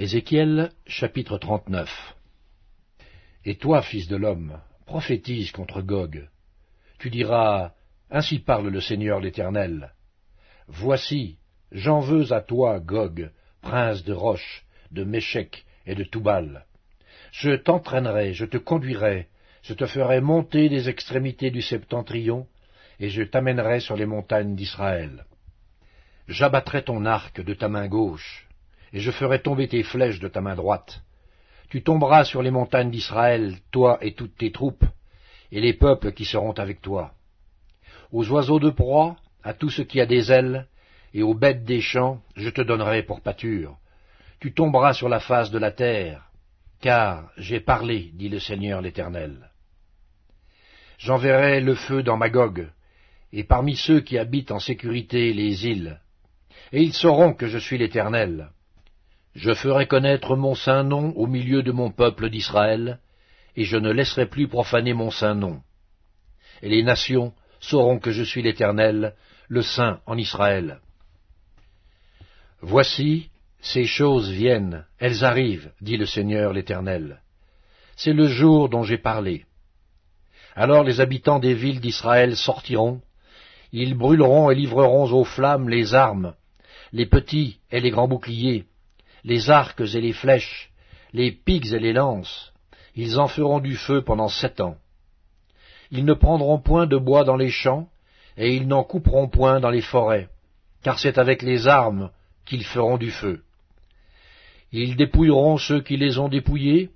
Ézéchiel chapitre 39 Et toi, fils de l'homme, prophétise contre Gog. Tu diras, Ainsi parle le Seigneur l'Éternel. Voici, j'en veux à toi, Gog, prince de Roche, de Méchec et de Toubal. Je t'entraînerai, je te conduirai, je te ferai monter des extrémités du septentrion, et je t'amènerai sur les montagnes d'Israël. J'abattrai ton arc de ta main gauche, et je ferai tomber tes flèches de ta main droite. Tu tomberas sur les montagnes d'Israël, toi et toutes tes troupes, et les peuples qui seront avec toi. Aux oiseaux de proie, à tout ce qui a des ailes, et aux bêtes des champs, je te donnerai pour pâture. Tu tomberas sur la face de la terre, car j'ai parlé, dit le Seigneur l'Éternel. J'enverrai le feu dans Magog, et parmi ceux qui habitent en sécurité les îles, et ils sauront que je suis l'Éternel. Je ferai connaître mon saint nom au milieu de mon peuple d'Israël, et je ne laisserai plus profaner mon saint nom. Et les nations sauront que je suis l'Éternel, le Saint en Israël. Voici, ces choses viennent, elles arrivent, dit le Seigneur l'Éternel. C'est le jour dont j'ai parlé. Alors les habitants des villes d'Israël sortiront, ils brûleront et livreront aux flammes les armes, les petits et les grands boucliers, les arcs et les flèches, les pics et les lances, ils en feront du feu pendant sept ans. Ils ne prendront point de bois dans les champs, et ils n'en couperont point dans les forêts, car c'est avec les armes qu'ils feront du feu. Ils dépouilleront ceux qui les ont dépouillés,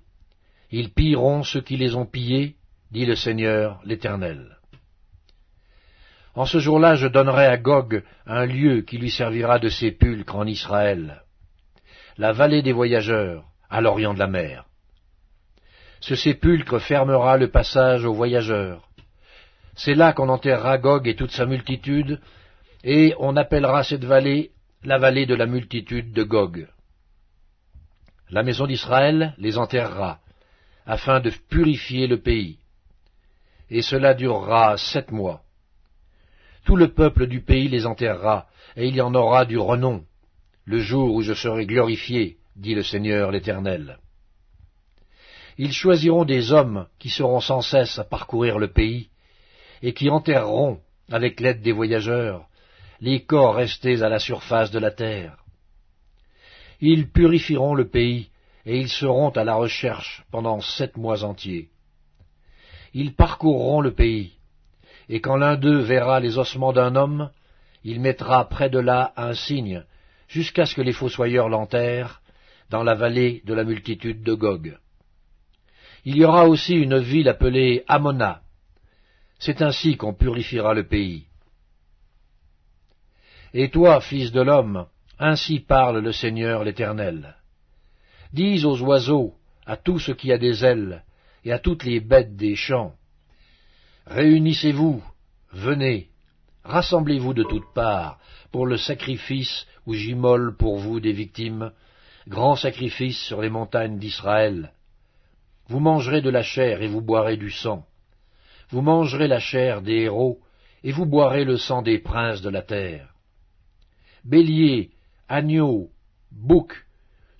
ils pilleront ceux qui les ont pillés, dit le Seigneur l'Éternel. En ce jour-là, je donnerai à Gog un lieu qui lui servira de sépulcre en Israël la vallée des voyageurs, à l'orient de la mer. Ce sépulcre fermera le passage aux voyageurs. C'est là qu'on enterrera Gog et toute sa multitude, et on appellera cette vallée la vallée de la multitude de Gog. La maison d'Israël les enterrera, afin de purifier le pays. Et cela durera sept mois. Tout le peuple du pays les enterrera, et il y en aura du renom, le jour où je serai glorifié, dit le Seigneur l'Éternel. Ils choisiront des hommes qui seront sans cesse à parcourir le pays, et qui enterreront, avec l'aide des voyageurs, les corps restés à la surface de la terre. Ils purifieront le pays, et ils seront à la recherche pendant sept mois entiers. Ils parcourront le pays, et quand l'un d'eux verra les ossements d'un homme, il mettra près de là un signe jusqu'à ce que les fossoyeurs l'enterrent dans la vallée de la multitude de Gog. Il y aura aussi une ville appelée Amona. C'est ainsi qu'on purifiera le pays. Et toi, fils de l'homme, ainsi parle le Seigneur l'Éternel. Dis aux oiseaux, à tout ce qui a des ailes, et à toutes les bêtes des champs, Réunissez-vous, venez, rassemblez-vous de toutes parts, pour le sacrifice où j'immole pour vous des victimes, grand sacrifice sur les montagnes d'Israël. Vous mangerez de la chair et vous boirez du sang. Vous mangerez la chair des héros et vous boirez le sang des princes de la terre. Béliers, agneaux, boucs,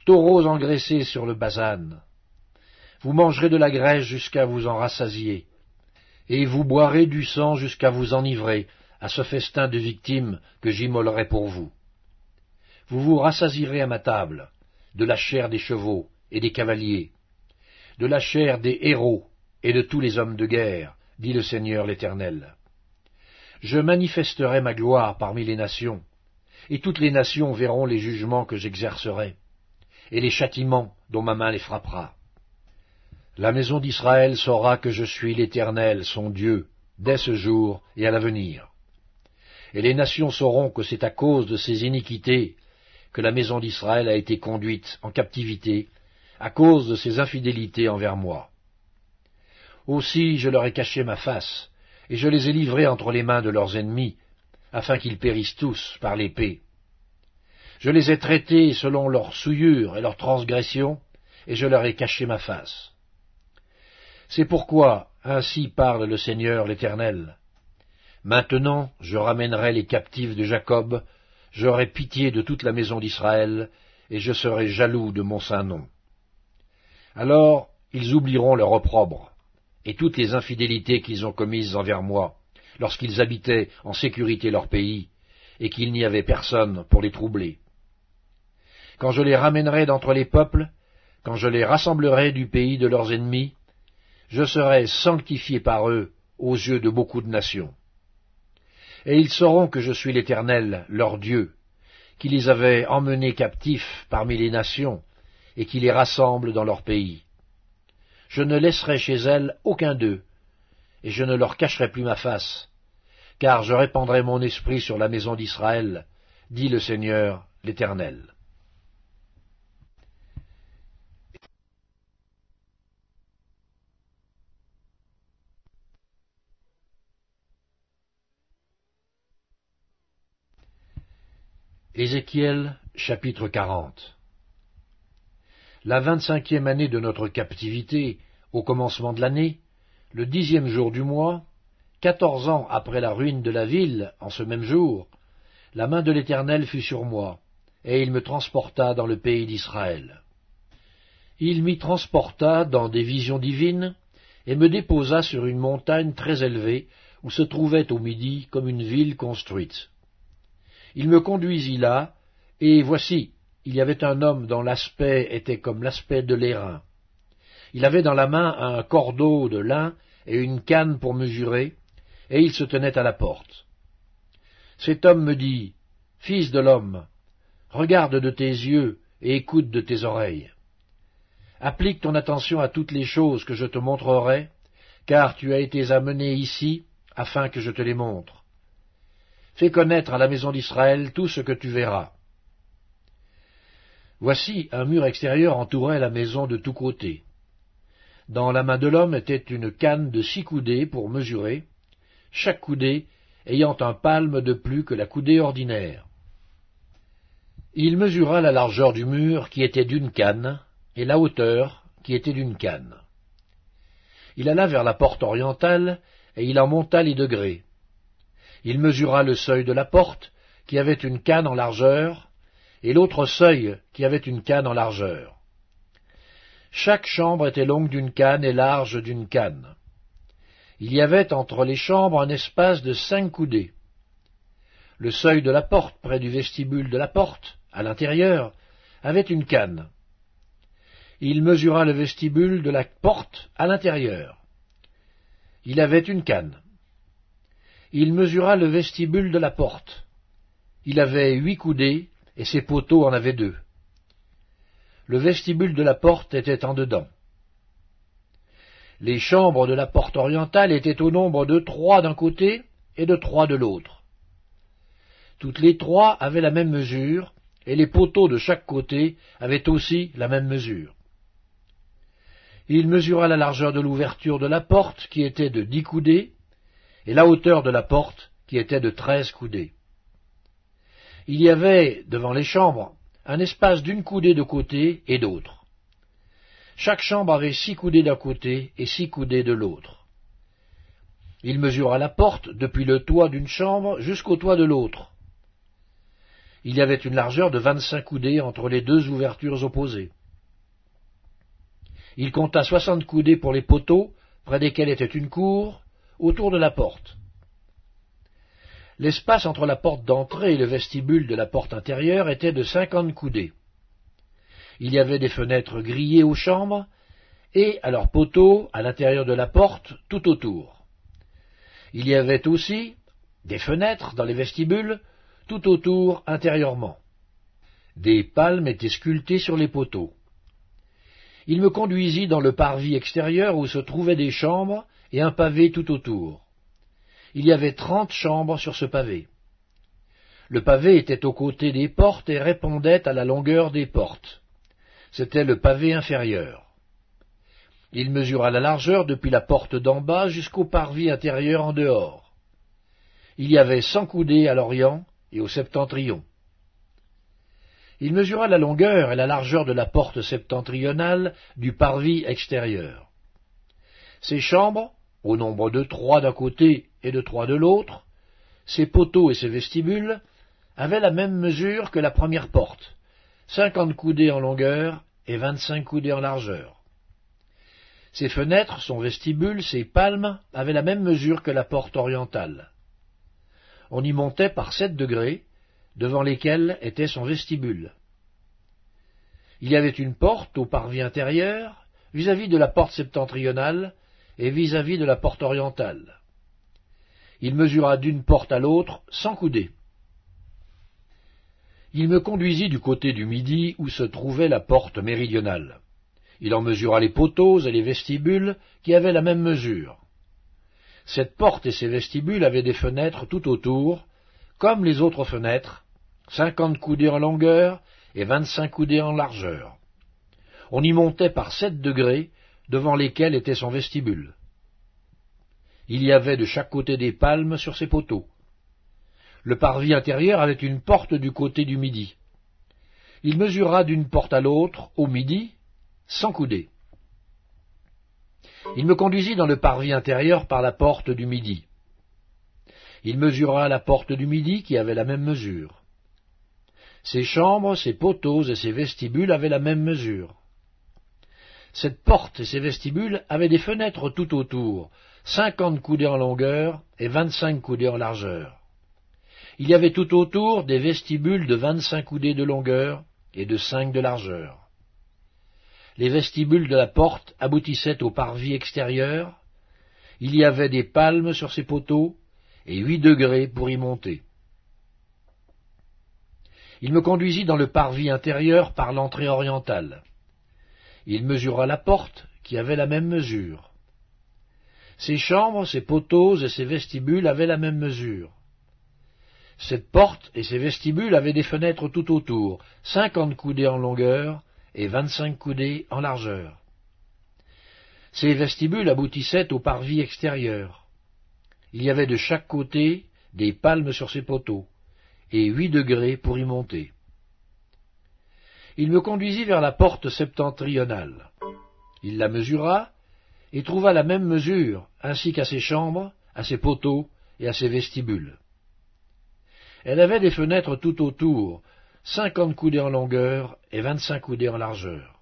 taureaux engraissés sur le basan. Vous mangerez de la graisse jusqu'à vous en rassasier, et vous boirez du sang jusqu'à vous enivrer à ce festin de victimes que j'immolerai pour vous. Vous vous rassasirez à ma table de la chair des chevaux et des cavaliers, de la chair des héros et de tous les hommes de guerre, dit le Seigneur l'Éternel. Je manifesterai ma gloire parmi les nations, et toutes les nations verront les jugements que j'exercerai, et les châtiments dont ma main les frappera. La maison d'Israël saura que je suis l'Éternel, son Dieu, dès ce jour et à l'avenir et les nations sauront que c'est à cause de ces iniquités que la maison d'Israël a été conduite en captivité, à cause de ses infidélités envers moi. Aussi je leur ai caché ma face, et je les ai livrés entre les mains de leurs ennemis, afin qu'ils périssent tous par l'épée. Je les ai traités selon leurs souillures et leurs transgressions, et je leur ai caché ma face. C'est pourquoi ainsi parle le Seigneur l'Éternel. Maintenant je ramènerai les captifs de Jacob, j'aurai pitié de toute la maison d'Israël, et je serai jaloux de mon saint nom. Alors ils oublieront leur opprobre, et toutes les infidélités qu'ils ont commises envers moi, lorsqu'ils habitaient en sécurité leur pays, et qu'il n'y avait personne pour les troubler. Quand je les ramènerai d'entre les peuples, quand je les rassemblerai du pays de leurs ennemis, je serai sanctifié par eux aux yeux de beaucoup de nations. Et ils sauront que je suis l'Éternel, leur Dieu, qui les avait emmenés captifs parmi les nations, et qui les rassemble dans leur pays. Je ne laisserai chez elles aucun d'eux, et je ne leur cacherai plus ma face, car je répandrai mon esprit sur la maison d'Israël, dit le Seigneur l'Éternel. Ézéchiel chapitre 40 La vingt-cinquième année de notre captivité, au commencement de l'année, le dixième jour du mois, quatorze ans après la ruine de la ville, en ce même jour, la main de l'Éternel fut sur moi, et il me transporta dans le pays d'Israël. Il m'y transporta dans des visions divines, et me déposa sur une montagne très élevée, où se trouvait au midi comme une ville construite. Il me conduisit là, et voici, il y avait un homme dont l'aspect était comme l'aspect de l'airain. Il avait dans la main un cordeau de lin et une canne pour mesurer, et il se tenait à la porte. Cet homme me dit, Fils de l'homme, regarde de tes yeux et écoute de tes oreilles. Applique ton attention à toutes les choses que je te montrerai, car tu as été amené ici afin que je te les montre. Fais connaître à la maison d'Israël tout ce que tu verras. Voici un mur extérieur entourait la maison de tous côtés. Dans la main de l'homme était une canne de six coudées pour mesurer, chaque coudée ayant un palme de plus que la coudée ordinaire. Il mesura la largeur du mur qui était d'une canne, et la hauteur qui était d'une canne. Il alla vers la porte orientale, et il en monta les degrés. Il mesura le seuil de la porte, qui avait une canne en largeur, et l'autre seuil, qui avait une canne en largeur. Chaque chambre était longue d'une canne et large d'une canne. Il y avait entre les chambres un espace de cinq coudées. Le seuil de la porte, près du vestibule de la porte, à l'intérieur, avait une canne. Il mesura le vestibule de la porte à l'intérieur. Il avait une canne il mesura le vestibule de la porte. Il avait huit coudées, et ses poteaux en avaient deux. Le vestibule de la porte était en dedans. Les chambres de la porte orientale étaient au nombre de trois d'un côté et de trois de l'autre. Toutes les trois avaient la même mesure, et les poteaux de chaque côté avaient aussi la même mesure. Il mesura la largeur de l'ouverture de la porte, qui était de dix coudées, et la hauteur de la porte, qui était de treize coudées. Il y avait, devant les chambres, un espace d'une coudée de côté et d'autre. Chaque chambre avait six coudées d'un côté et six coudées de l'autre. Il mesura la porte depuis le toit d'une chambre jusqu'au toit de l'autre. Il y avait une largeur de vingt-cinq coudées entre les deux ouvertures opposées. Il compta soixante coudées pour les poteaux, près desquels était une cour, autour de la porte. L'espace entre la porte d'entrée et le vestibule de la porte intérieure était de cinquante coudées. Il y avait des fenêtres grillées aux chambres, et à leurs poteaux, à l'intérieur de la porte, tout autour. Il y avait aussi des fenêtres dans les vestibules, tout autour intérieurement. Des palmes étaient sculptées sur les poteaux. Il me conduisit dans le parvis extérieur où se trouvaient des chambres et un pavé tout autour. Il y avait trente chambres sur ce pavé. Le pavé était aux côtés des portes et répondait à la longueur des portes. C'était le pavé inférieur. Il mesura la largeur depuis la porte d'en bas jusqu'au parvis intérieur en dehors. Il y avait cent coudées à l'orient et au septentrion. Il mesura la longueur et la largeur de la porte septentrionale du parvis extérieur. Ces chambres au nombre de trois d'un côté et de trois de l'autre, ses poteaux et ses vestibules avaient la même mesure que la première porte, cinquante coudées en longueur et vingt-cinq coudées en largeur. Ses fenêtres, son vestibule, ses palmes avaient la même mesure que la porte orientale. On y montait par sept degrés, devant lesquels était son vestibule. Il y avait une porte au parvis intérieur, vis-à-vis de la porte septentrionale et vis-à-vis de la porte orientale. Il mesura d'une porte à l'autre cent coudées. Il me conduisit du côté du midi où se trouvait la porte méridionale. Il en mesura les poteaux et les vestibules qui avaient la même mesure. Cette porte et ses vestibules avaient des fenêtres tout autour, comme les autres fenêtres, cinquante coudées en longueur et vingt-cinq coudées en largeur. On y montait par sept degrés, devant lesquels était son vestibule. Il y avait de chaque côté des palmes sur ses poteaux. Le parvis intérieur avait une porte du côté du midi. Il mesura d'une porte à l'autre, au midi, sans coudées. Il me conduisit dans le parvis intérieur par la porte du midi. Il mesura la porte du midi qui avait la même mesure. Ses chambres, ses poteaux et ses vestibules avaient la même mesure. Cette porte et ses vestibules avaient des fenêtres tout autour, cinquante coudées en longueur et vingt-cinq coudées en largeur. Il y avait tout autour des vestibules de vingt-cinq coudées de longueur et de cinq de largeur les vestibules de la porte aboutissaient au parvis extérieur, il y avait des palmes sur ces poteaux, et huit degrés pour y monter. Il me conduisit dans le parvis intérieur par l'entrée orientale. Il mesura la porte, qui avait la même mesure. Ses chambres, ses poteaux et ses vestibules avaient la même mesure. Cette porte et ses vestibules avaient des fenêtres tout autour, cinquante coudées en longueur et vingt-cinq coudées en largeur. Ces vestibules aboutissaient au parvis extérieur. Il y avait de chaque côté des palmes sur ces poteaux, et huit degrés pour y monter. Il me conduisit vers la porte septentrionale. Il la mesura, et trouva la même mesure, ainsi qu'à ses chambres, à ses poteaux et à ses vestibules. Elle avait des fenêtres tout autour, cinquante coudées en longueur et vingt-cinq coudées en largeur.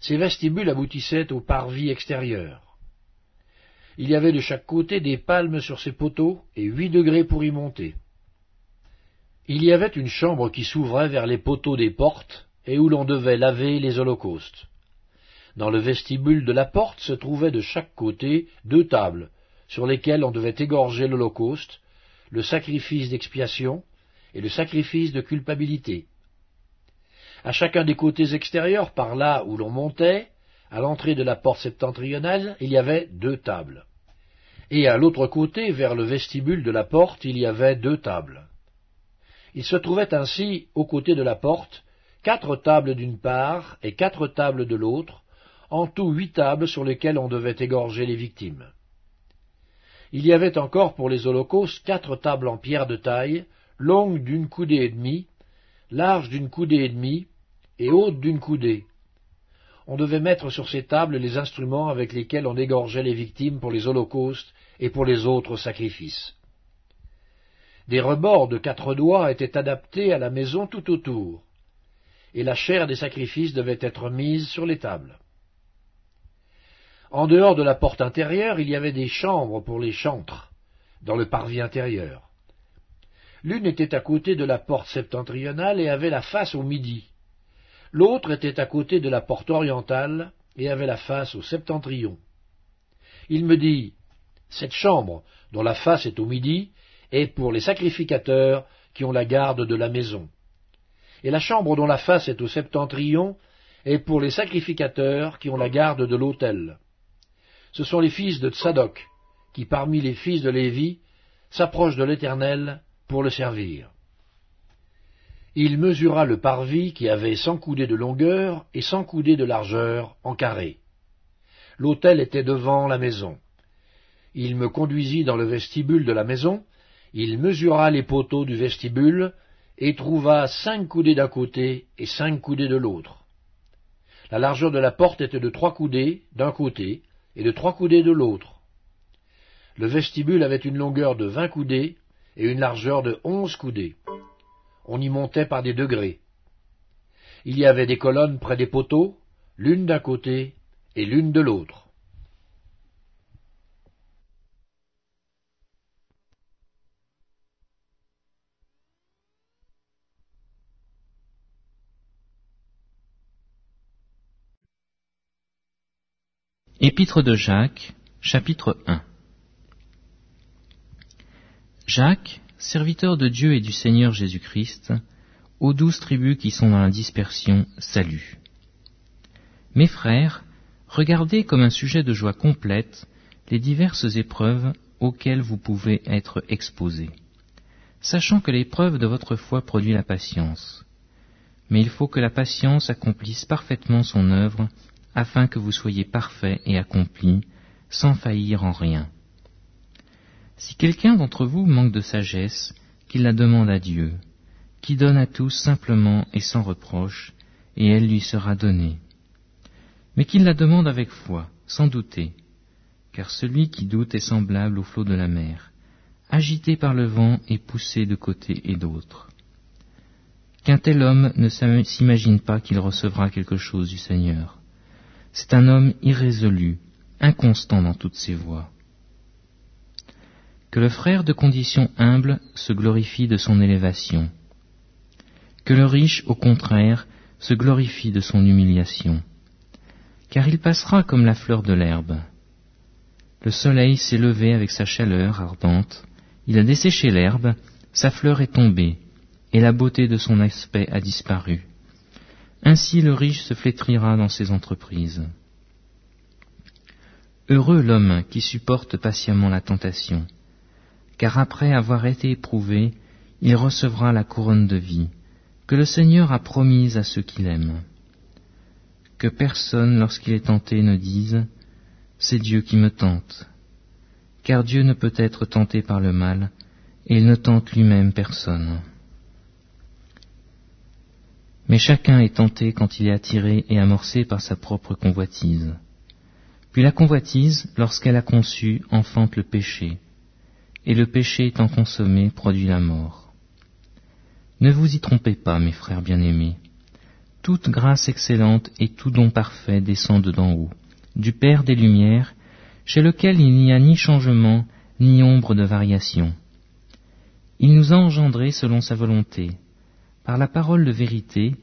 Ces vestibules aboutissaient au parvis extérieur. Il y avait de chaque côté des palmes sur ces poteaux et huit degrés pour y monter. Il y avait une chambre qui s'ouvrait vers les poteaux des portes et où l'on devait laver les holocaustes. Dans le vestibule de la porte se trouvaient de chaque côté deux tables sur lesquelles on devait égorger l'holocauste, le sacrifice d'expiation et le sacrifice de culpabilité. À chacun des côtés extérieurs, par là où l'on montait, à l'entrée de la porte septentrionale, il y avait deux tables. Et à l'autre côté, vers le vestibule de la porte, il y avait deux tables. Il se trouvait ainsi, aux côtés de la porte, quatre tables d'une part et quatre tables de l'autre, en tout huit tables sur lesquelles on devait égorger les victimes. Il y avait encore pour les holocaustes quatre tables en pierre de taille, longue d'une coudée et demie, large d'une coudée et demie, et haute d'une coudée. On devait mettre sur ces tables les instruments avec lesquels on égorgeait les victimes pour les holocaustes et pour les autres sacrifices. Des rebords de quatre doigts étaient adaptés à la maison tout autour, et la chair des sacrifices devait être mise sur les tables. En dehors de la porte intérieure, il y avait des chambres pour les chantres, dans le parvis intérieur. L'une était à côté de la porte septentrionale et avait la face au midi. L'autre était à côté de la porte orientale et avait la face au septentrion. Il me dit Cette chambre, dont la face est au midi, est pour les sacrificateurs qui ont la garde de la maison. Et la chambre dont la face est au septentrion est pour les sacrificateurs qui ont la garde de l'autel. Ce sont les fils de Tsadok, qui parmi les fils de Lévi s'approchent de l'Éternel pour le servir. Il mesura le parvis qui avait cent coudées de longueur et cent coudées de largeur en carré. L'autel était devant la maison. Il me conduisit dans le vestibule de la maison, il mesura les poteaux du vestibule, et trouva cinq coudées d'un côté et cinq coudées de l'autre. La largeur de la porte était de trois coudées d'un côté et de trois coudées de l'autre. Le vestibule avait une longueur de vingt coudées et une largeur de onze coudées. On y montait par des degrés. Il y avait des colonnes près des poteaux, l'une d'un côté et l'une de l'autre. Épître de Jacques, chapitre 1 Jacques, serviteur de Dieu et du Seigneur Jésus-Christ, aux douze tribus qui sont dans la dispersion, salut. Mes frères, regardez comme un sujet de joie complète les diverses épreuves auxquelles vous pouvez être exposés, sachant que l'épreuve de votre foi produit la patience. Mais il faut que la patience accomplisse parfaitement son œuvre afin que vous soyez parfaits et accomplis, sans faillir en rien. Si quelqu'un d'entre vous manque de sagesse, qu'il la demande à Dieu, qui donne à tous simplement et sans reproche, et elle lui sera donnée. Mais qu'il la demande avec foi, sans douter, car celui qui doute est semblable au flot de la mer, agité par le vent et poussé de côté et d'autre. Qu'un tel homme ne s'imagine pas qu'il recevra quelque chose du Seigneur. C'est un homme irrésolu, inconstant dans toutes ses voies. Que le frère de condition humble se glorifie de son élévation. Que le riche, au contraire, se glorifie de son humiliation. Car il passera comme la fleur de l'herbe. Le soleil s'est levé avec sa chaleur ardente, il a desséché l'herbe, sa fleur est tombée, et la beauté de son aspect a disparu. Ainsi le riche se flétrira dans ses entreprises. Heureux l'homme qui supporte patiemment la tentation, car après avoir été éprouvé, il recevra la couronne de vie, que le Seigneur a promise à ceux qu'il aime. Que personne, lorsqu'il est tenté, ne dise C'est Dieu qui me tente, car Dieu ne peut être tenté par le mal, et il ne tente lui-même personne. Mais chacun est tenté quand il est attiré et amorcé par sa propre convoitise. Puis la convoitise, lorsqu'elle a conçu, enfante le péché, et le péché étant consommé produit la mort. Ne vous y trompez pas, mes frères bien-aimés. Toute grâce excellente et tout don parfait descendent d'en haut, du Père des Lumières, chez lequel il n'y a ni changement, ni ombre de variation. Il nous a engendrés selon sa volonté, par la parole de vérité,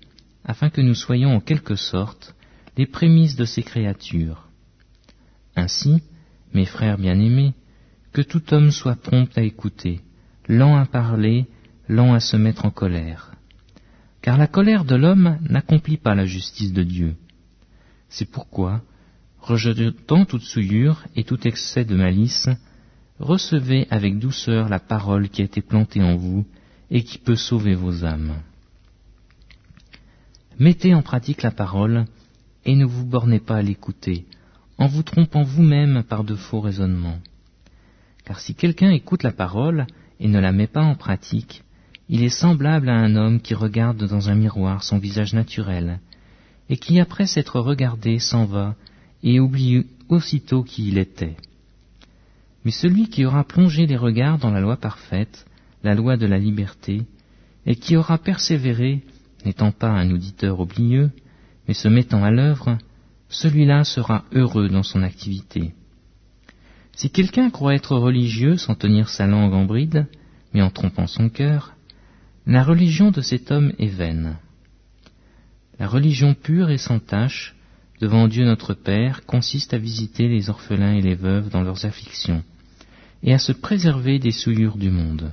afin que nous soyons en quelque sorte les prémices de ces créatures. Ainsi, mes frères bien-aimés, que tout homme soit prompt à écouter, lent à parler, lent à se mettre en colère. Car la colère de l'homme n'accomplit pas la justice de Dieu. C'est pourquoi, rejetant toute souillure et tout excès de malice, recevez avec douceur la parole qui a été plantée en vous et qui peut sauver vos âmes. Mettez en pratique la parole et ne vous bornez pas à l'écouter, en vous trompant vous-même par de faux raisonnements. Car si quelqu'un écoute la parole et ne la met pas en pratique, il est semblable à un homme qui regarde dans un miroir son visage naturel, et qui après s'être regardé s'en va et oublie aussitôt qui il était. Mais celui qui aura plongé les regards dans la loi parfaite, la loi de la liberté, et qui aura persévéré n'étant pas un auditeur oublieux, mais se mettant à l'œuvre, celui-là sera heureux dans son activité. Si quelqu'un croit être religieux sans tenir sa langue en bride, mais en trompant son cœur, la religion de cet homme est vaine. La religion pure et sans tache, devant Dieu notre Père, consiste à visiter les orphelins et les veuves dans leurs afflictions, et à se préserver des souillures du monde.